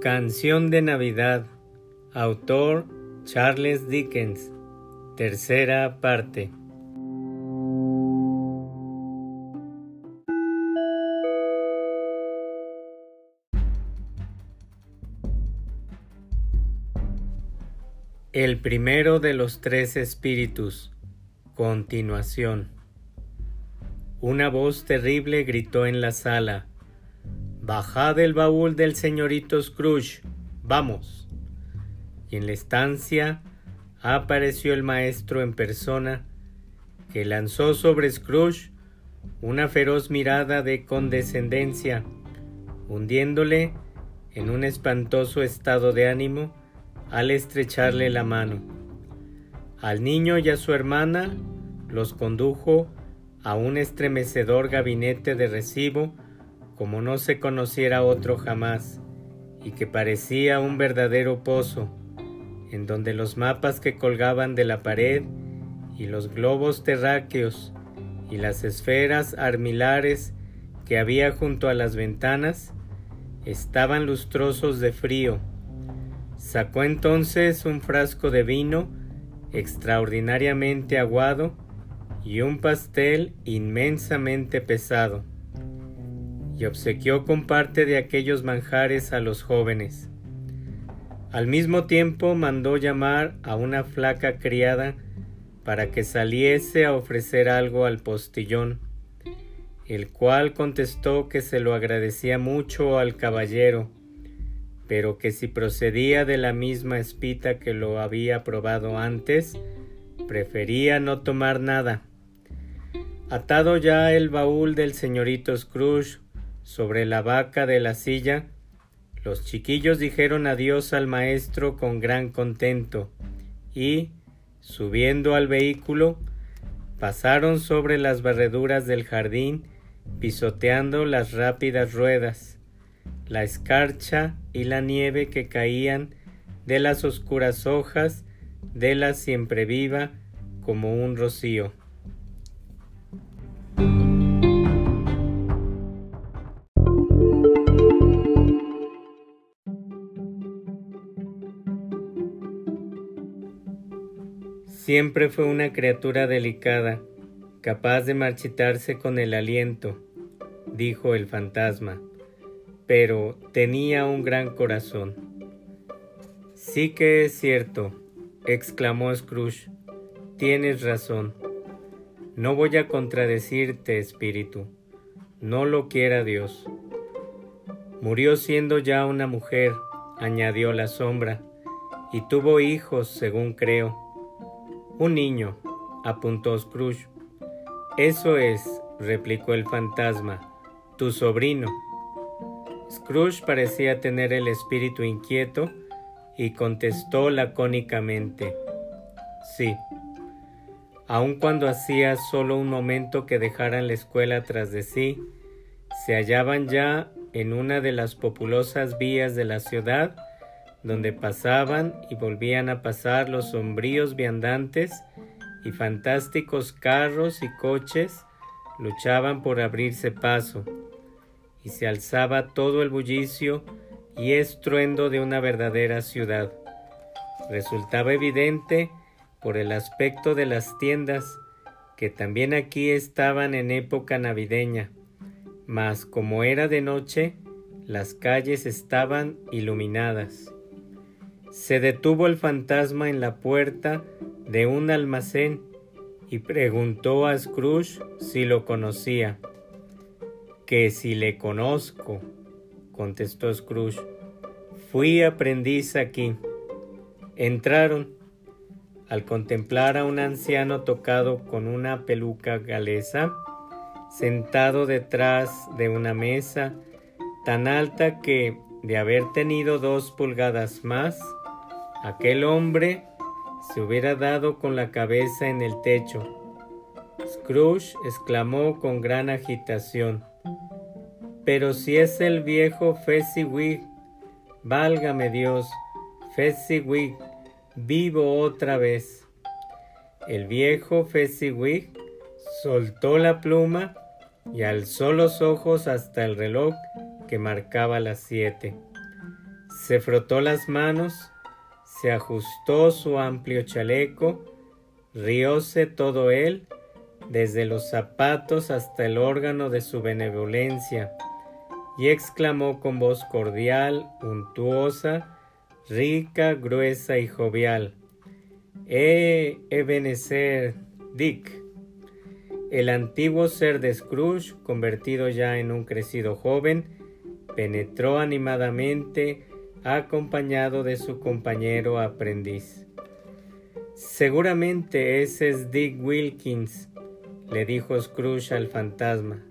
Canción de Navidad. Autor Charles Dickens. Tercera parte. El primero de los tres espíritus. Continuación. Una voz terrible gritó en la sala. Bajad el baúl del señorito Scrooge. Vamos. Y en la estancia apareció el maestro en persona, que lanzó sobre Scrooge una feroz mirada de condescendencia, hundiéndole en un espantoso estado de ánimo al estrecharle la mano. Al niño y a su hermana los condujo a un estremecedor gabinete de recibo como no se conociera otro jamás, y que parecía un verdadero pozo, en donde los mapas que colgaban de la pared y los globos terráqueos y las esferas armilares que había junto a las ventanas estaban lustrosos de frío. Sacó entonces un frasco de vino extraordinariamente aguado y un pastel inmensamente pesado y obsequió con parte de aquellos manjares a los jóvenes. Al mismo tiempo mandó llamar a una flaca criada para que saliese a ofrecer algo al postillón, el cual contestó que se lo agradecía mucho al caballero, pero que si procedía de la misma espita que lo había probado antes, prefería no tomar nada. Atado ya el baúl del señorito Scrooge sobre la vaca de la silla, los chiquillos dijeron adiós al maestro con gran contento y, subiendo al vehículo, pasaron sobre las barreduras del jardín, pisoteando las rápidas ruedas, la escarcha y la nieve que caían de las oscuras hojas de la siempre viva como un rocío. Siempre fue una criatura delicada, capaz de marchitarse con el aliento, dijo el fantasma, pero tenía un gran corazón. Sí que es cierto, exclamó Scrooge, tienes razón. No voy a contradecirte, espíritu, no lo quiera Dios. Murió siendo ya una mujer, añadió la sombra, y tuvo hijos, según creo un niño, apuntó Scrooge. Eso es, replicó el fantasma, tu sobrino. Scrooge parecía tener el espíritu inquieto y contestó lacónicamente, sí. Aun cuando hacía solo un momento que dejaran la escuela tras de sí, se hallaban ya en una de las populosas vías de la ciudad donde pasaban y volvían a pasar los sombríos viandantes y fantásticos carros y coches luchaban por abrirse paso, y se alzaba todo el bullicio y estruendo de una verdadera ciudad. Resultaba evidente por el aspecto de las tiendas que también aquí estaban en época navideña, mas como era de noche, las calles estaban iluminadas. Se detuvo el fantasma en la puerta de un almacén y preguntó a Scrooge si lo conocía. Que si le conozco, contestó Scrooge. Fui aprendiz aquí. Entraron. Al contemplar a un anciano tocado con una peluca galesa, sentado detrás de una mesa tan alta que, de haber tenido dos pulgadas más, Aquel hombre se hubiera dado con la cabeza en el techo. Scrooge exclamó con gran agitación. Pero si es el viejo Fezziwig, válgame Dios, Fezziwig, vivo otra vez. El viejo Fezziwig soltó la pluma y alzó los ojos hasta el reloj que marcaba las siete. Se frotó las manos, se ajustó su amplio chaleco, rióse todo él, desde los zapatos hasta el órgano de su benevolencia, y exclamó con voz cordial, untuosa, rica, gruesa y jovial, ¡Eh, Ebenezer, Dick! El antiguo ser de Scrooge, convertido ya en un crecido joven, penetró animadamente acompañado de su compañero aprendiz. Seguramente ese es Dick Wilkins, le dijo Scrooge al fantasma.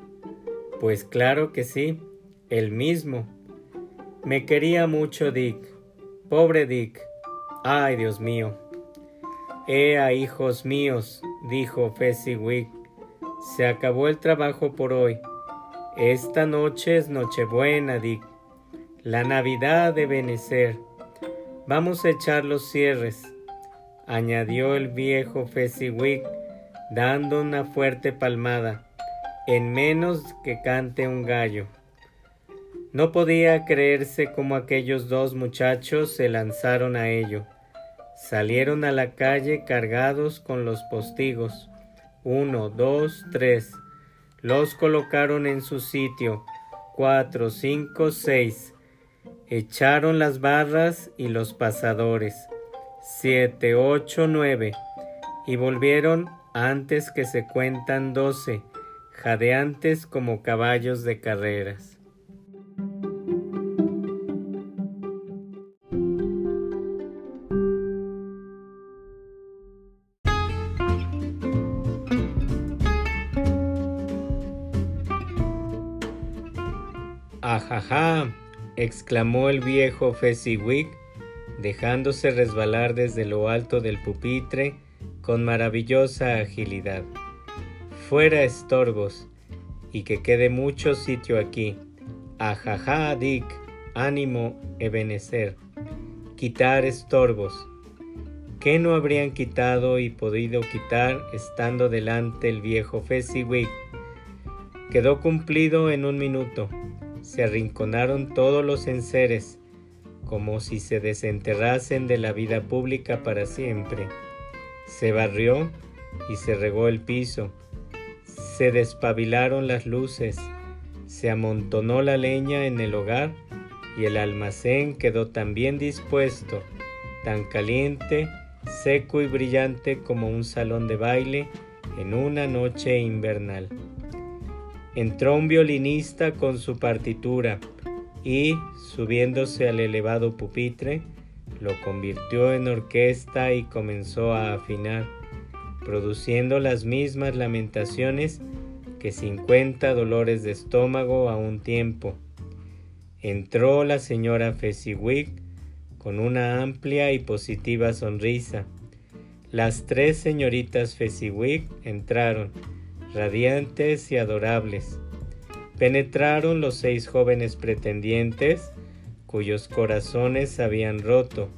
Pues claro que sí, el mismo. Me quería mucho Dick. Pobre Dick. Ay, Dios mío. Ea, hijos míos, dijo Fezziwig, se acabó el trabajo por hoy. Esta noche es Nochebuena, Dick. La Navidad debe ser. Vamos a echar los cierres, añadió el viejo Fezziwig, dando una fuerte palmada, en menos que cante un gallo. No podía creerse cómo aquellos dos muchachos se lanzaron a ello. Salieron a la calle cargados con los postigos. Uno, dos, tres. Los colocaron en su sitio. Cuatro, cinco, seis. Echaron las barras y los pasadores. Siete, ocho, nueve. Y volvieron antes que se cuentan doce, jadeantes como caballos de carreras. Ajaja, exclamó el viejo Fezziwig, dejándose resbalar desde lo alto del pupitre con maravillosa agilidad. Fuera estorbos, y que quede mucho sitio aquí. Ajaja, Dick, ánimo, Ebenezer. Quitar estorbos. ¿Qué no habrían quitado y podido quitar estando delante el viejo Fezziwig? Quedó cumplido en un minuto. Se arrinconaron todos los enseres, como si se desenterrasen de la vida pública para siempre. Se barrió y se regó el piso. Se despabilaron las luces. Se amontonó la leña en el hogar y el almacén quedó tan bien dispuesto, tan caliente, seco y brillante como un salón de baile en una noche invernal. Entró un violinista con su partitura y, subiéndose al elevado pupitre, lo convirtió en orquesta y comenzó a afinar, produciendo las mismas lamentaciones que cincuenta dolores de estómago a un tiempo. Entró la señora Fezziwig con una amplia y positiva sonrisa. Las tres señoritas Fezziwig entraron, radiantes y adorables. Penetraron los seis jóvenes pretendientes, cuyos corazones habían roto.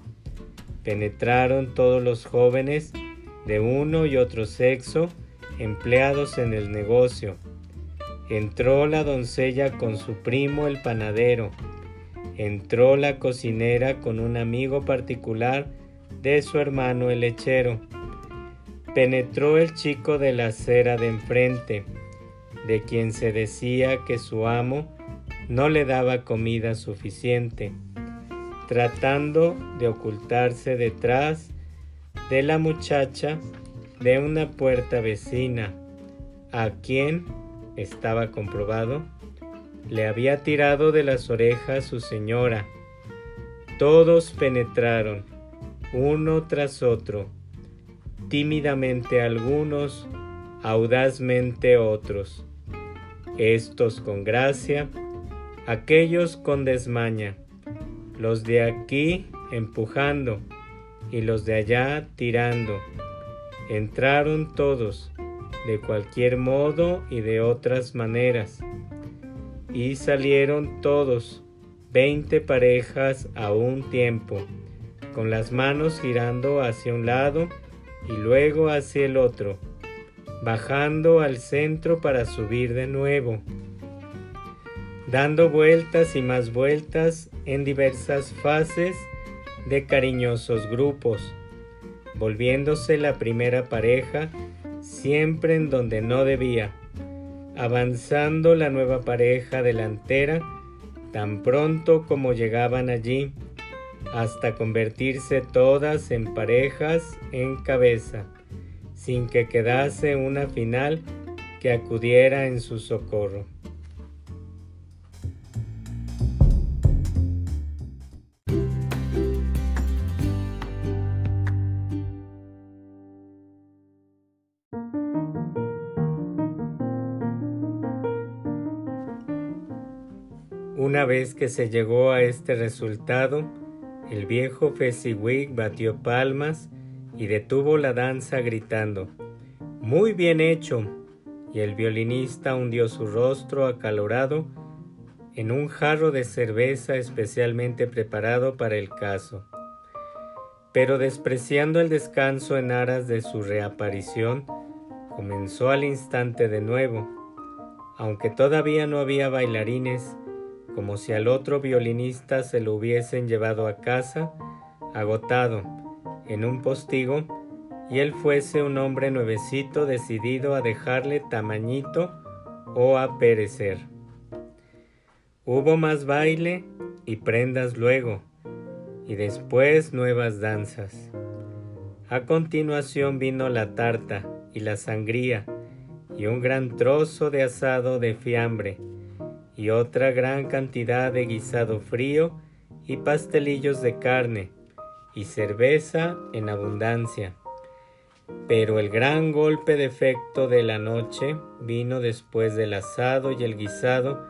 Penetraron todos los jóvenes de uno y otro sexo empleados en el negocio. Entró la doncella con su primo el panadero. Entró la cocinera con un amigo particular de su hermano el lechero. Penetró el chico de la acera de enfrente, de quien se decía que su amo no le daba comida suficiente, tratando de ocultarse detrás de la muchacha de una puerta vecina, a quien, estaba comprobado, le había tirado de las orejas su señora. Todos penetraron, uno tras otro, tímidamente algunos, audazmente otros, estos con gracia, aquellos con desmaña, los de aquí empujando y los de allá tirando. Entraron todos, de cualquier modo y de otras maneras, y salieron todos, veinte parejas a un tiempo, con las manos girando hacia un lado y luego hacia el otro, bajando al centro para subir de nuevo dando vueltas y más vueltas en diversas fases de cariñosos grupos, volviéndose la primera pareja siempre en donde no debía, avanzando la nueva pareja delantera tan pronto como llegaban allí, hasta convertirse todas en parejas en cabeza, sin que quedase una final que acudiera en su socorro. Una vez que se llegó a este resultado, el viejo Fezziwig batió palmas y detuvo la danza gritando, Muy bien hecho. Y el violinista hundió su rostro acalorado en un jarro de cerveza especialmente preparado para el caso. Pero despreciando el descanso en aras de su reaparición, comenzó al instante de nuevo. Aunque todavía no había bailarines, como si al otro violinista se lo hubiesen llevado a casa, agotado, en un postigo, y él fuese un hombre nuevecito decidido a dejarle tamañito o a perecer. Hubo más baile y prendas luego, y después nuevas danzas. A continuación vino la tarta y la sangría, y un gran trozo de asado de fiambre, y otra gran cantidad de guisado frío y pastelillos de carne y cerveza en abundancia. Pero el gran golpe de efecto de la noche vino después del asado y el guisado,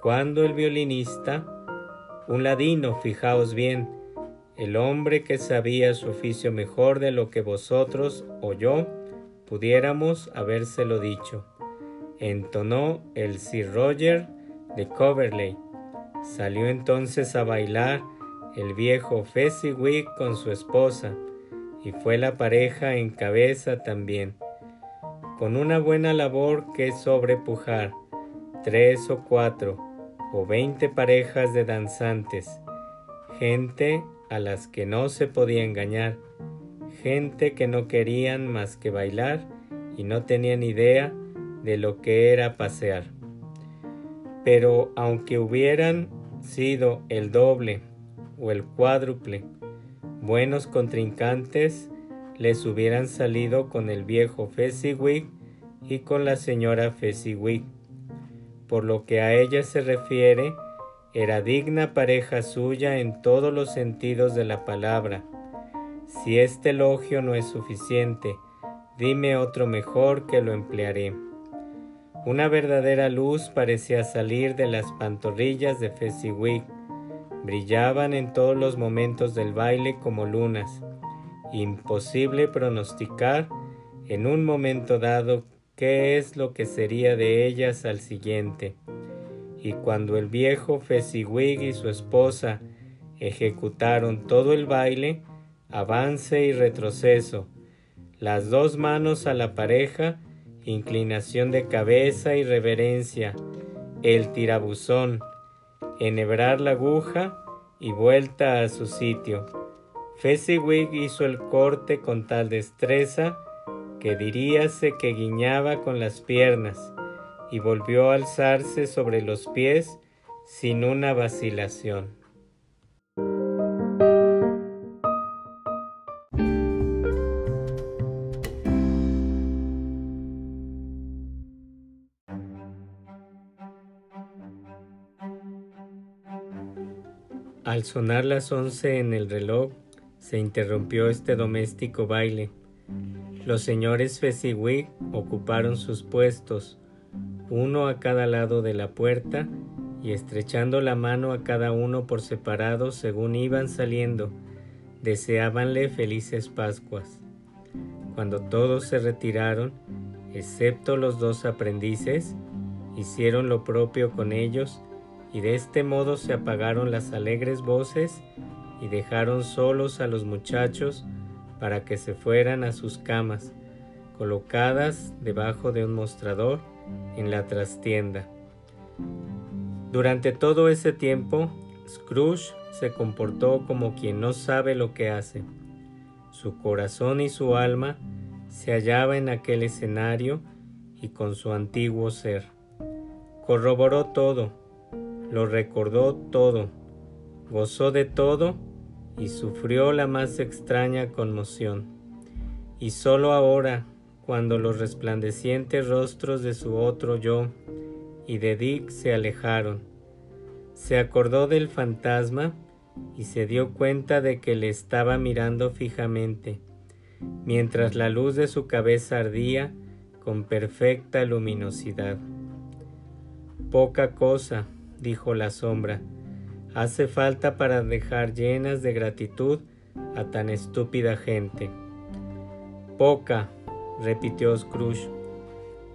cuando el violinista, un ladino, fijaos bien, el hombre que sabía su oficio mejor de lo que vosotros o yo pudiéramos habérselo dicho, entonó el Sir Roger de Coverley. Salió entonces a bailar el viejo Fezziwig con su esposa, y fue la pareja en cabeza también, con una buena labor que sobrepujar, tres o cuatro o veinte parejas de danzantes, gente a las que no se podía engañar, gente que no querían más que bailar y no tenían idea de lo que era pasear pero aunque hubieran sido el doble o el cuádruple, buenos contrincantes les hubieran salido con el viejo Fezziwig y con la señora Fezziwig. Por lo que a ella se refiere, era digna pareja suya en todos los sentidos de la palabra. Si este elogio no es suficiente, dime otro mejor que lo emplearé. Una verdadera luz parecía salir de las pantorrillas de Fezziwig. Brillaban en todos los momentos del baile como lunas. Imposible pronosticar en un momento dado qué es lo que sería de ellas al siguiente. Y cuando el viejo Fezziwig y su esposa ejecutaron todo el baile, avance y retroceso, las dos manos a la pareja, inclinación de cabeza y reverencia, el tirabuzón, enhebrar la aguja y vuelta a su sitio. Fezziwig hizo el corte con tal destreza que diríase que guiñaba con las piernas y volvió a alzarse sobre los pies sin una vacilación. Al sonar las once en el reloj, se interrumpió este doméstico baile. Los señores Fezziwig ocuparon sus puestos, uno a cada lado de la puerta, y estrechando la mano a cada uno por separado según iban saliendo, deseábanle felices Pascuas. Cuando todos se retiraron, excepto los dos aprendices, hicieron lo propio con ellos y de este modo se apagaron las alegres voces y dejaron solos a los muchachos para que se fueran a sus camas, colocadas debajo de un mostrador en la trastienda. Durante todo ese tiempo, Scrooge se comportó como quien no sabe lo que hace. Su corazón y su alma se hallaba en aquel escenario y con su antiguo ser. Corroboró todo, lo recordó todo, gozó de todo y sufrió la más extraña conmoción. Y sólo ahora, cuando los resplandecientes rostros de su otro yo y de Dick se alejaron, se acordó del fantasma y se dio cuenta de que le estaba mirando fijamente, mientras la luz de su cabeza ardía con perfecta luminosidad. Poca cosa, dijo la sombra, hace falta para dejar llenas de gratitud a tan estúpida gente. Poca, repitió Scrooge.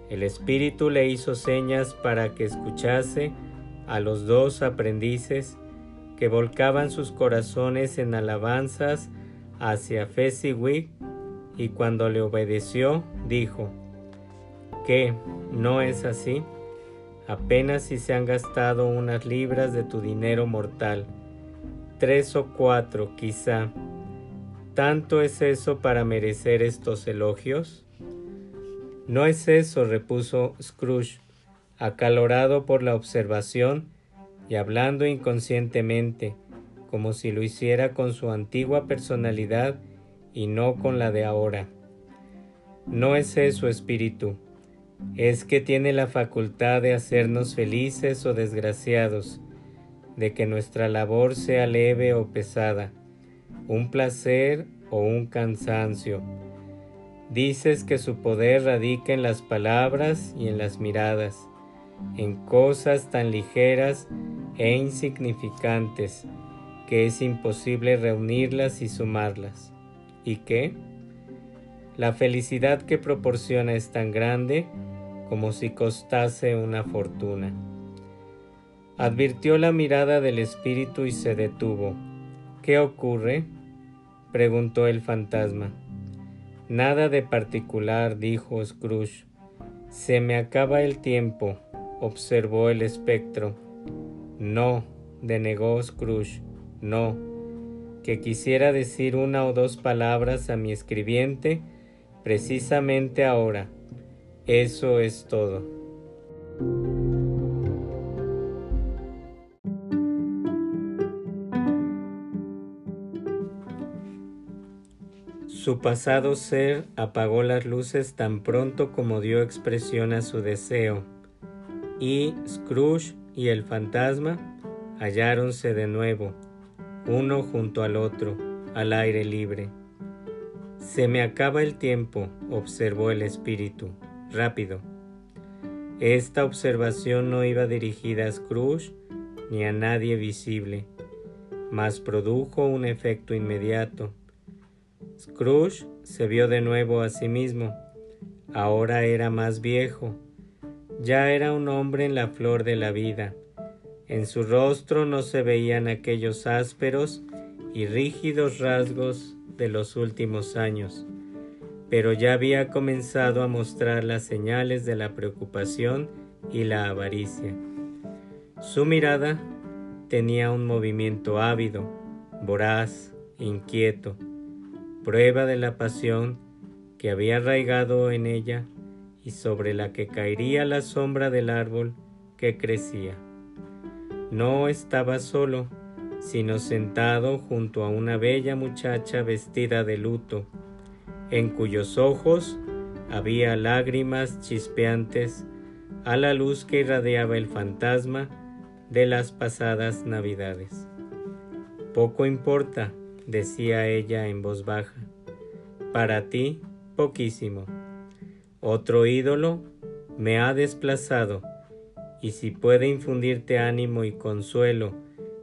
El espíritu le hizo señas para que escuchase a los dos aprendices que volcaban sus corazones en alabanzas hacia Fezziwig y cuando le obedeció dijo, ¿qué? ¿No es así? Apenas si se han gastado unas libras de tu dinero mortal, tres o cuatro quizá. ¿Tanto es eso para merecer estos elogios? No es eso, repuso Scrooge, acalorado por la observación y hablando inconscientemente, como si lo hiciera con su antigua personalidad y no con la de ahora. No es eso espíritu, es que tiene la facultad de hacernos felices o desgraciados, de que nuestra labor sea leve o pesada, un placer o un cansancio. Dices que su poder radica en las palabras y en las miradas, en cosas tan ligeras e insignificantes que es imposible reunirlas y sumarlas. ¿Y qué? La felicidad que proporciona es tan grande como si costase una fortuna. Advirtió la mirada del espíritu y se detuvo. ¿Qué ocurre? preguntó el fantasma. Nada de particular, dijo Scrooge. Se me acaba el tiempo, observó el espectro. No, denegó Scrooge, no, que quisiera decir una o dos palabras a mi escribiente precisamente ahora. Eso es todo. Su pasado ser apagó las luces tan pronto como dio expresión a su deseo, y Scrooge y el fantasma halláronse de nuevo, uno junto al otro, al aire libre. Se me acaba el tiempo, observó el espíritu, rápido. Esta observación no iba dirigida a Scrooge ni a nadie visible, mas produjo un efecto inmediato. Scrooge se vio de nuevo a sí mismo. Ahora era más viejo, ya era un hombre en la flor de la vida. En su rostro no se veían aquellos ásperos y rígidos rasgos de los últimos años, pero ya había comenzado a mostrar las señales de la preocupación y la avaricia. Su mirada tenía un movimiento ávido, voraz, inquieto, prueba de la pasión que había arraigado en ella y sobre la que caería la sombra del árbol que crecía. No estaba solo, sino sentado junto a una bella muchacha vestida de luto, en cuyos ojos había lágrimas chispeantes a la luz que irradiaba el fantasma de las pasadas navidades. Poco importa, decía ella en voz baja, para ti poquísimo otro ídolo me ha desplazado, y si puede infundirte ánimo y consuelo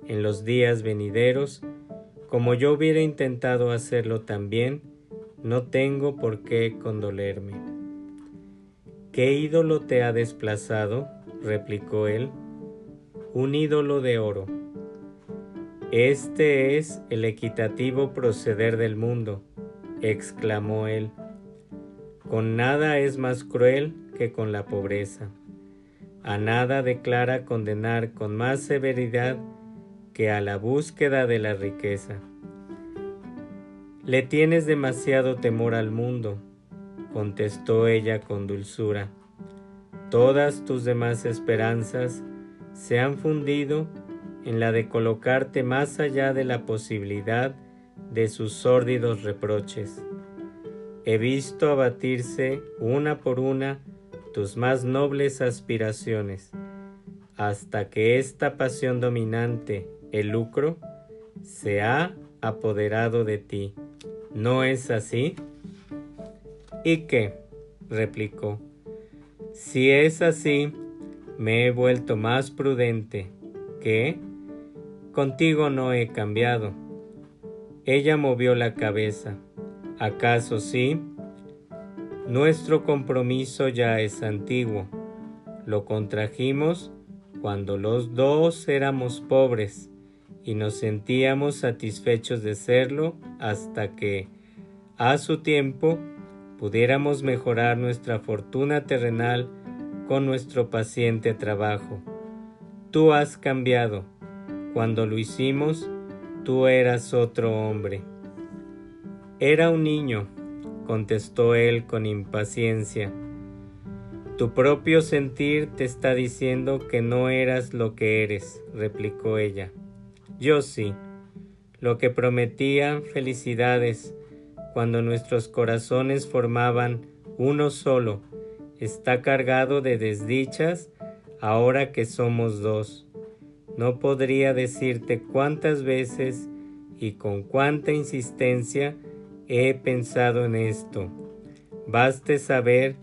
en los días venideros, como yo hubiera intentado hacerlo también, no tengo por qué condolerme. ¿Qué ídolo te ha desplazado? replicó él. Un ídolo de oro. Este es el equitativo proceder del mundo, exclamó él con nada es más cruel que con la pobreza. A nada declara condenar con más severidad que a la búsqueda de la riqueza. Le tienes demasiado temor al mundo, contestó ella con dulzura. Todas tus demás esperanzas se han fundido en la de colocarte más allá de la posibilidad de sus sórdidos reproches. He visto abatirse una por una tus más nobles aspiraciones, hasta que esta pasión dominante, el lucro, se ha apoderado de ti. ¿No es así? ¿Y qué? replicó. Si es así, me he vuelto más prudente. ¿Qué? Contigo no he cambiado. Ella movió la cabeza. ¿Acaso sí? Nuestro compromiso ya es antiguo. Lo contrajimos cuando los dos éramos pobres y nos sentíamos satisfechos de serlo hasta que, a su tiempo, pudiéramos mejorar nuestra fortuna terrenal con nuestro paciente trabajo. Tú has cambiado. Cuando lo hicimos, tú eras otro hombre. Era un niño, contestó él con impaciencia. Tu propio sentir te está diciendo que no eras lo que eres, replicó ella. Yo sí. Lo que prometía felicidades cuando nuestros corazones formaban uno solo, está cargado de desdichas ahora que somos dos. No podría decirte cuántas veces y con cuánta insistencia he pensado en esto. Baste saber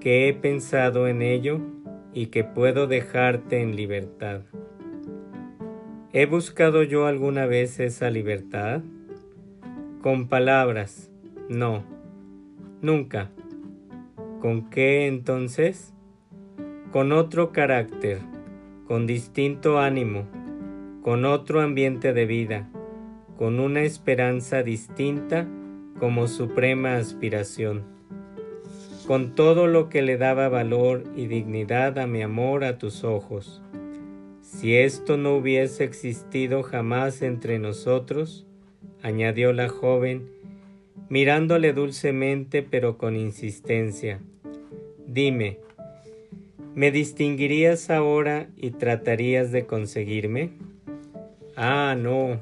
que he pensado en ello y que puedo dejarte en libertad. ¿He buscado yo alguna vez esa libertad? Con palabras, no, nunca. ¿Con qué entonces? Con otro carácter, con distinto ánimo, con otro ambiente de vida, con una esperanza distinta como suprema aspiración, con todo lo que le daba valor y dignidad a mi amor a tus ojos. Si esto no hubiese existido jamás entre nosotros, añadió la joven, mirándole dulcemente pero con insistencia, dime, ¿me distinguirías ahora y tratarías de conseguirme? Ah, no,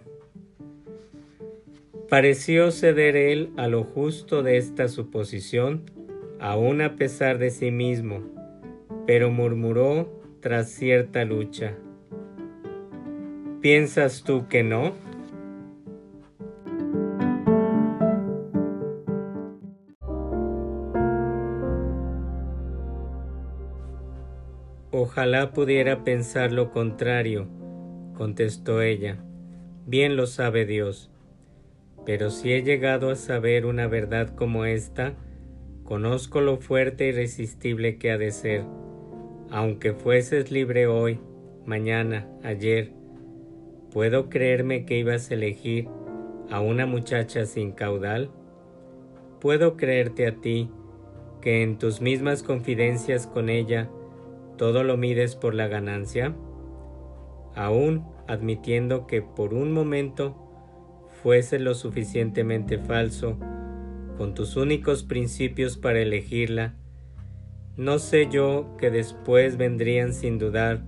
Pareció ceder él a lo justo de esta suposición, aun a pesar de sí mismo, pero murmuró tras cierta lucha. ¿Piensas tú que no? Ojalá pudiera pensar lo contrario, contestó ella. Bien lo sabe Dios. Pero si he llegado a saber una verdad como esta, conozco lo fuerte e irresistible que ha de ser. Aunque fueses libre hoy, mañana, ayer, ¿puedo creerme que ibas a elegir a una muchacha sin caudal? ¿Puedo creerte a ti que en tus mismas confidencias con ella todo lo mides por la ganancia? Aún admitiendo que por un momento fuese lo suficientemente falso, con tus únicos principios para elegirla, no sé yo que después vendrían sin dudar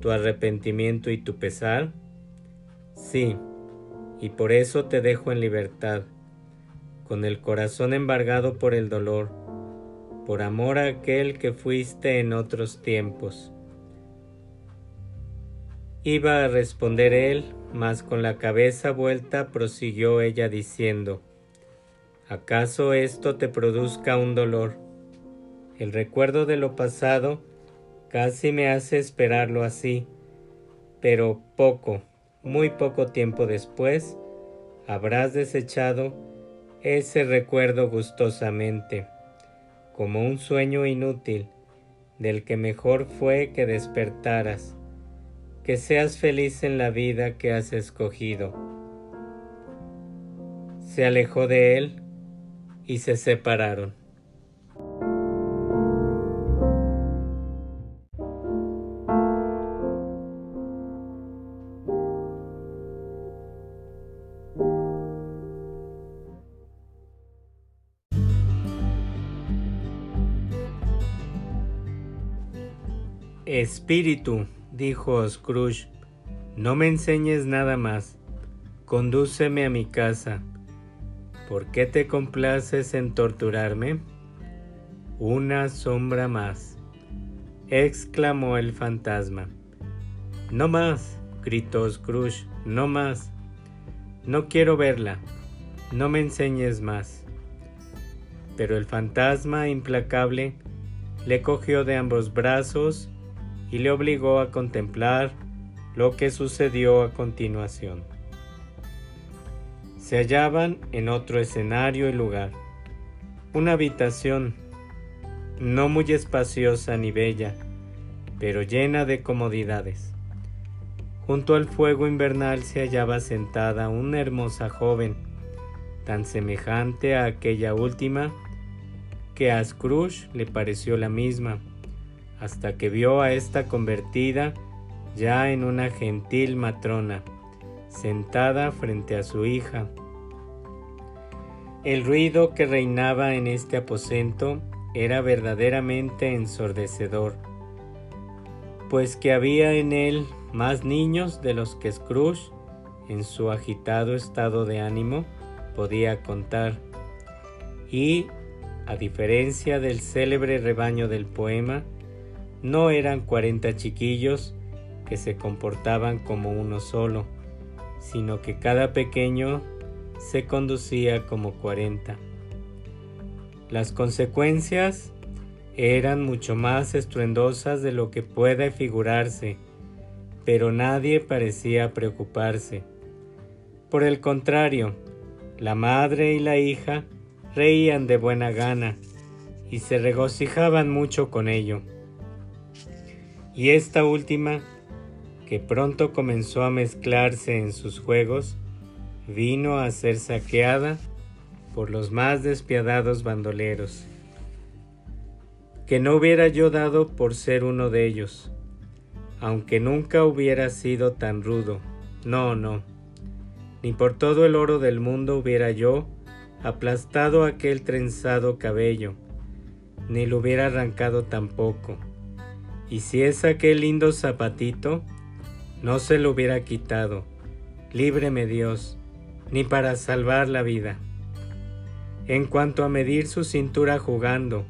tu arrepentimiento y tu pesar? Sí, y por eso te dejo en libertad, con el corazón embargado por el dolor, por amor a aquel que fuiste en otros tiempos. Iba a responder él, mas con la cabeza vuelta prosiguió ella diciendo, ¿acaso esto te produzca un dolor? El recuerdo de lo pasado casi me hace esperarlo así, pero poco, muy poco tiempo después, habrás desechado ese recuerdo gustosamente, como un sueño inútil, del que mejor fue que despertaras que seas feliz en la vida que has escogido. Se alejó de él y se separaron. Espíritu, dijo Scrooge, no me enseñes nada más. Condúceme a mi casa. ¿Por qué te complaces en torturarme? Una sombra más, exclamó el fantasma. No más, gritó Scrooge, no más. No quiero verla. No me enseñes más. Pero el fantasma implacable le cogió de ambos brazos y le obligó a contemplar lo que sucedió a continuación. Se hallaban en otro escenario y lugar, una habitación no muy espaciosa ni bella, pero llena de comodidades. Junto al fuego invernal se hallaba sentada una hermosa joven, tan semejante a aquella última que a Scrooge le pareció la misma, hasta que vio a esta convertida ya en una gentil matrona, sentada frente a su hija. El ruido que reinaba en este aposento era verdaderamente ensordecedor, pues que había en él más niños de los que Scrooge, en su agitado estado de ánimo, podía contar, y, a diferencia del célebre rebaño del poema, no eran cuarenta chiquillos que se comportaban como uno solo, sino que cada pequeño se conducía como cuarenta. Las consecuencias eran mucho más estruendosas de lo que puede figurarse, pero nadie parecía preocuparse. Por el contrario, la madre y la hija reían de buena gana y se regocijaban mucho con ello y esta última, que pronto comenzó a mezclarse en sus juegos, vino a ser saqueada por los más despiadados bandoleros, que no hubiera yo dado por ser uno de ellos, aunque nunca hubiera sido tan rudo, no, no, ni por todo el oro del mundo hubiera yo aplastado aquel trenzado cabello, ni lo hubiera arrancado tampoco y si es aquel lindo zapatito, no se lo hubiera quitado. Líbreme Dios, ni para salvar la vida. En cuanto a medir su cintura jugando,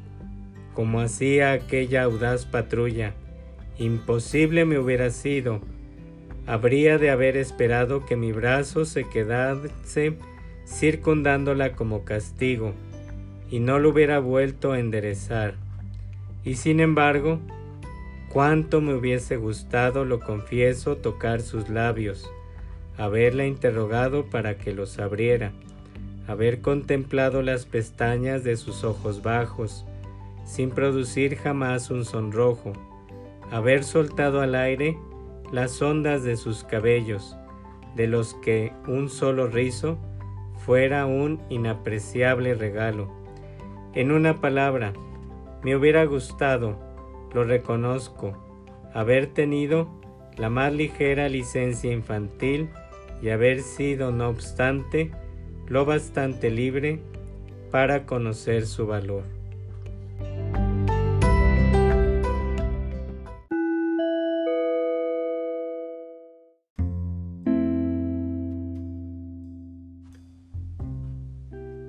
como hacía aquella audaz patrulla, imposible me hubiera sido. Habría de haber esperado que mi brazo se quedase circundándola como castigo, y no lo hubiera vuelto a enderezar. Y sin embargo, Cuánto me hubiese gustado, lo confieso, tocar sus labios, haberla interrogado para que los abriera, haber contemplado las pestañas de sus ojos bajos, sin producir jamás un sonrojo, haber soltado al aire las ondas de sus cabellos, de los que un solo rizo fuera un inapreciable regalo. En una palabra, me hubiera gustado lo reconozco, haber tenido la más ligera licencia infantil y haber sido, no obstante, lo bastante libre para conocer su valor.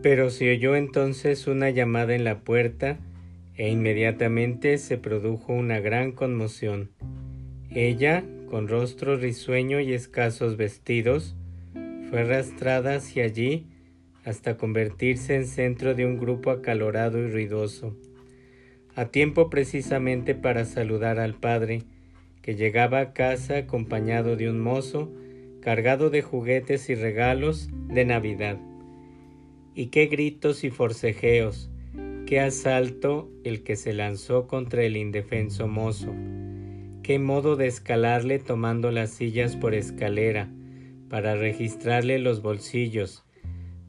Pero se oyó entonces una llamada en la puerta e inmediatamente se produjo una gran conmoción. Ella, con rostro risueño y escasos vestidos, fue arrastrada hacia allí hasta convertirse en centro de un grupo acalorado y ruidoso, a tiempo precisamente para saludar al padre, que llegaba a casa acompañado de un mozo cargado de juguetes y regalos de Navidad. Y qué gritos y forcejeos, Qué asalto el que se lanzó contra el indefenso mozo. Qué modo de escalarle tomando las sillas por escalera para registrarle los bolsillos,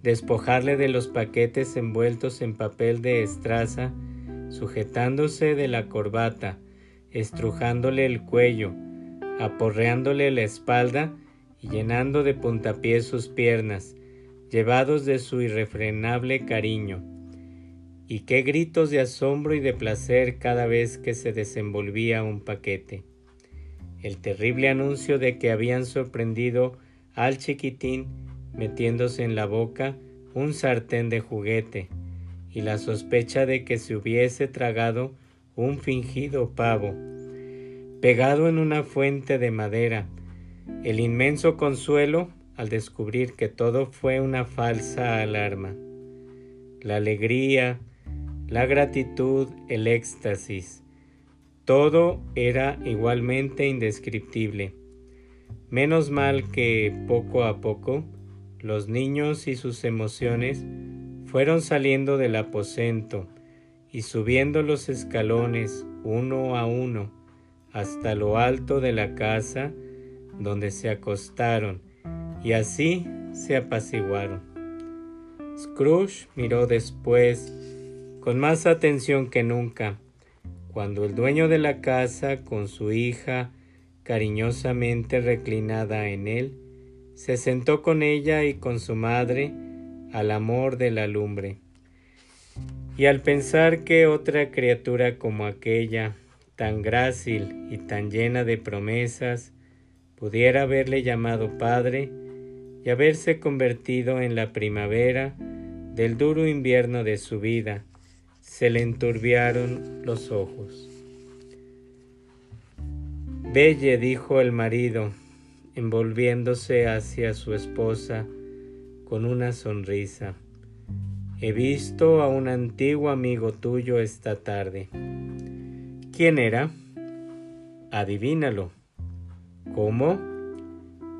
despojarle de los paquetes envueltos en papel de estraza, sujetándose de la corbata, estrujándole el cuello, aporreándole la espalda y llenando de puntapiés sus piernas, llevados de su irrefrenable cariño y qué gritos de asombro y de placer cada vez que se desenvolvía un paquete. El terrible anuncio de que habían sorprendido al chiquitín metiéndose en la boca un sartén de juguete y la sospecha de que se hubiese tragado un fingido pavo, pegado en una fuente de madera, el inmenso consuelo al descubrir que todo fue una falsa alarma, la alegría, la gratitud, el éxtasis, todo era igualmente indescriptible. Menos mal que poco a poco los niños y sus emociones fueron saliendo del aposento y subiendo los escalones uno a uno hasta lo alto de la casa donde se acostaron y así se apaciguaron. Scrooge miró después con más atención que nunca cuando el dueño de la casa con su hija cariñosamente reclinada en él, se sentó con ella y con su madre al amor de la lumbre. Y al pensar que otra criatura como aquella, tan grácil y tan llena de promesas, pudiera haberle llamado padre y haberse convertido en la primavera del duro invierno de su vida, se le enturbiaron los ojos. Belle, dijo el marido, envolviéndose hacia su esposa con una sonrisa. He visto a un antiguo amigo tuyo esta tarde. ¿Quién era? Adivínalo. ¿Cómo?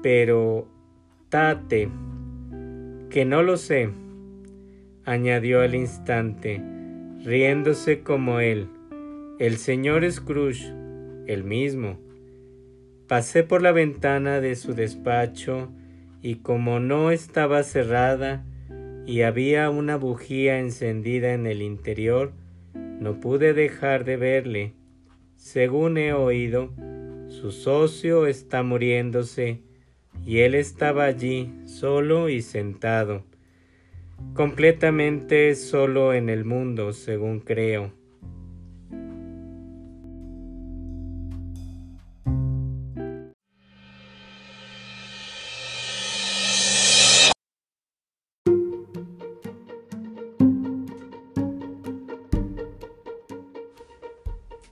Pero, tate, que no lo sé, añadió al instante, riéndose como él. El señor Scrooge, el mismo. Pasé por la ventana de su despacho y como no estaba cerrada y había una bujía encendida en el interior, no pude dejar de verle. Según he oído, su socio está muriéndose y él estaba allí solo y sentado completamente solo en el mundo, según creo.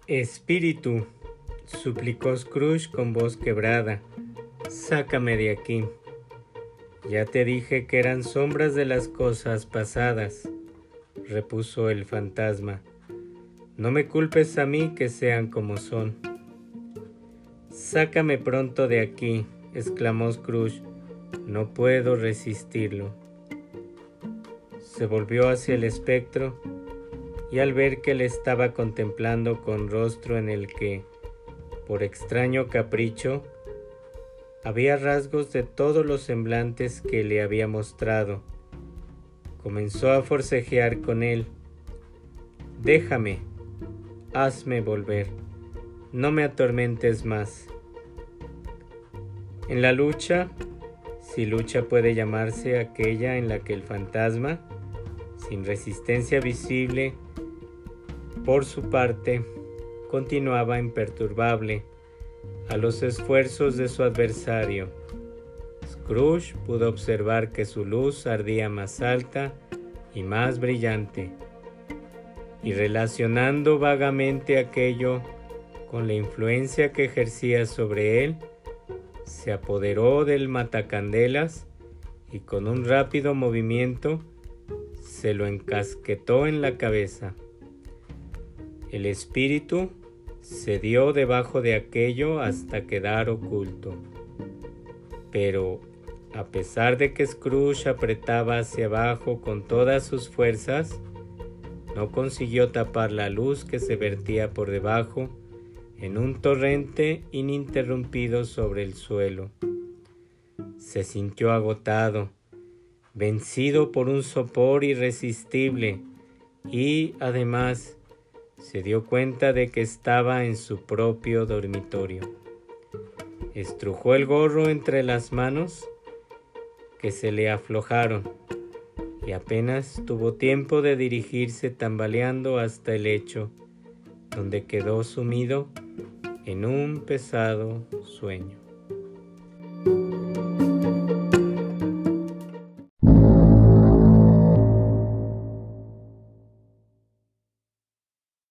Espíritu, suplicó Scrooge con voz quebrada, sácame de aquí. Ya te dije que eran sombras de las cosas pasadas, repuso el fantasma. No me culpes a mí que sean como son. Sácame pronto de aquí, exclamó Scrooge. No puedo resistirlo. Se volvió hacia el espectro y al ver que le estaba contemplando con rostro en el que, por extraño capricho, había rasgos de todos los semblantes que le había mostrado. Comenzó a forcejear con él. Déjame, hazme volver, no me atormentes más. En la lucha, si lucha puede llamarse aquella en la que el fantasma, sin resistencia visible, por su parte, continuaba imperturbable, a los esfuerzos de su adversario. Scrooge pudo observar que su luz ardía más alta y más brillante, y relacionando vagamente aquello con la influencia que ejercía sobre él, se apoderó del matacandelas y con un rápido movimiento se lo encasquetó en la cabeza. El espíritu se dio debajo de aquello hasta quedar oculto. Pero, a pesar de que Scrooge apretaba hacia abajo con todas sus fuerzas, no consiguió tapar la luz que se vertía por debajo en un torrente ininterrumpido sobre el suelo. Se sintió agotado, vencido por un sopor irresistible y, además, se dio cuenta de que estaba en su propio dormitorio. Estrujó el gorro entre las manos que se le aflojaron y apenas tuvo tiempo de dirigirse tambaleando hasta el lecho, donde quedó sumido en un pesado sueño.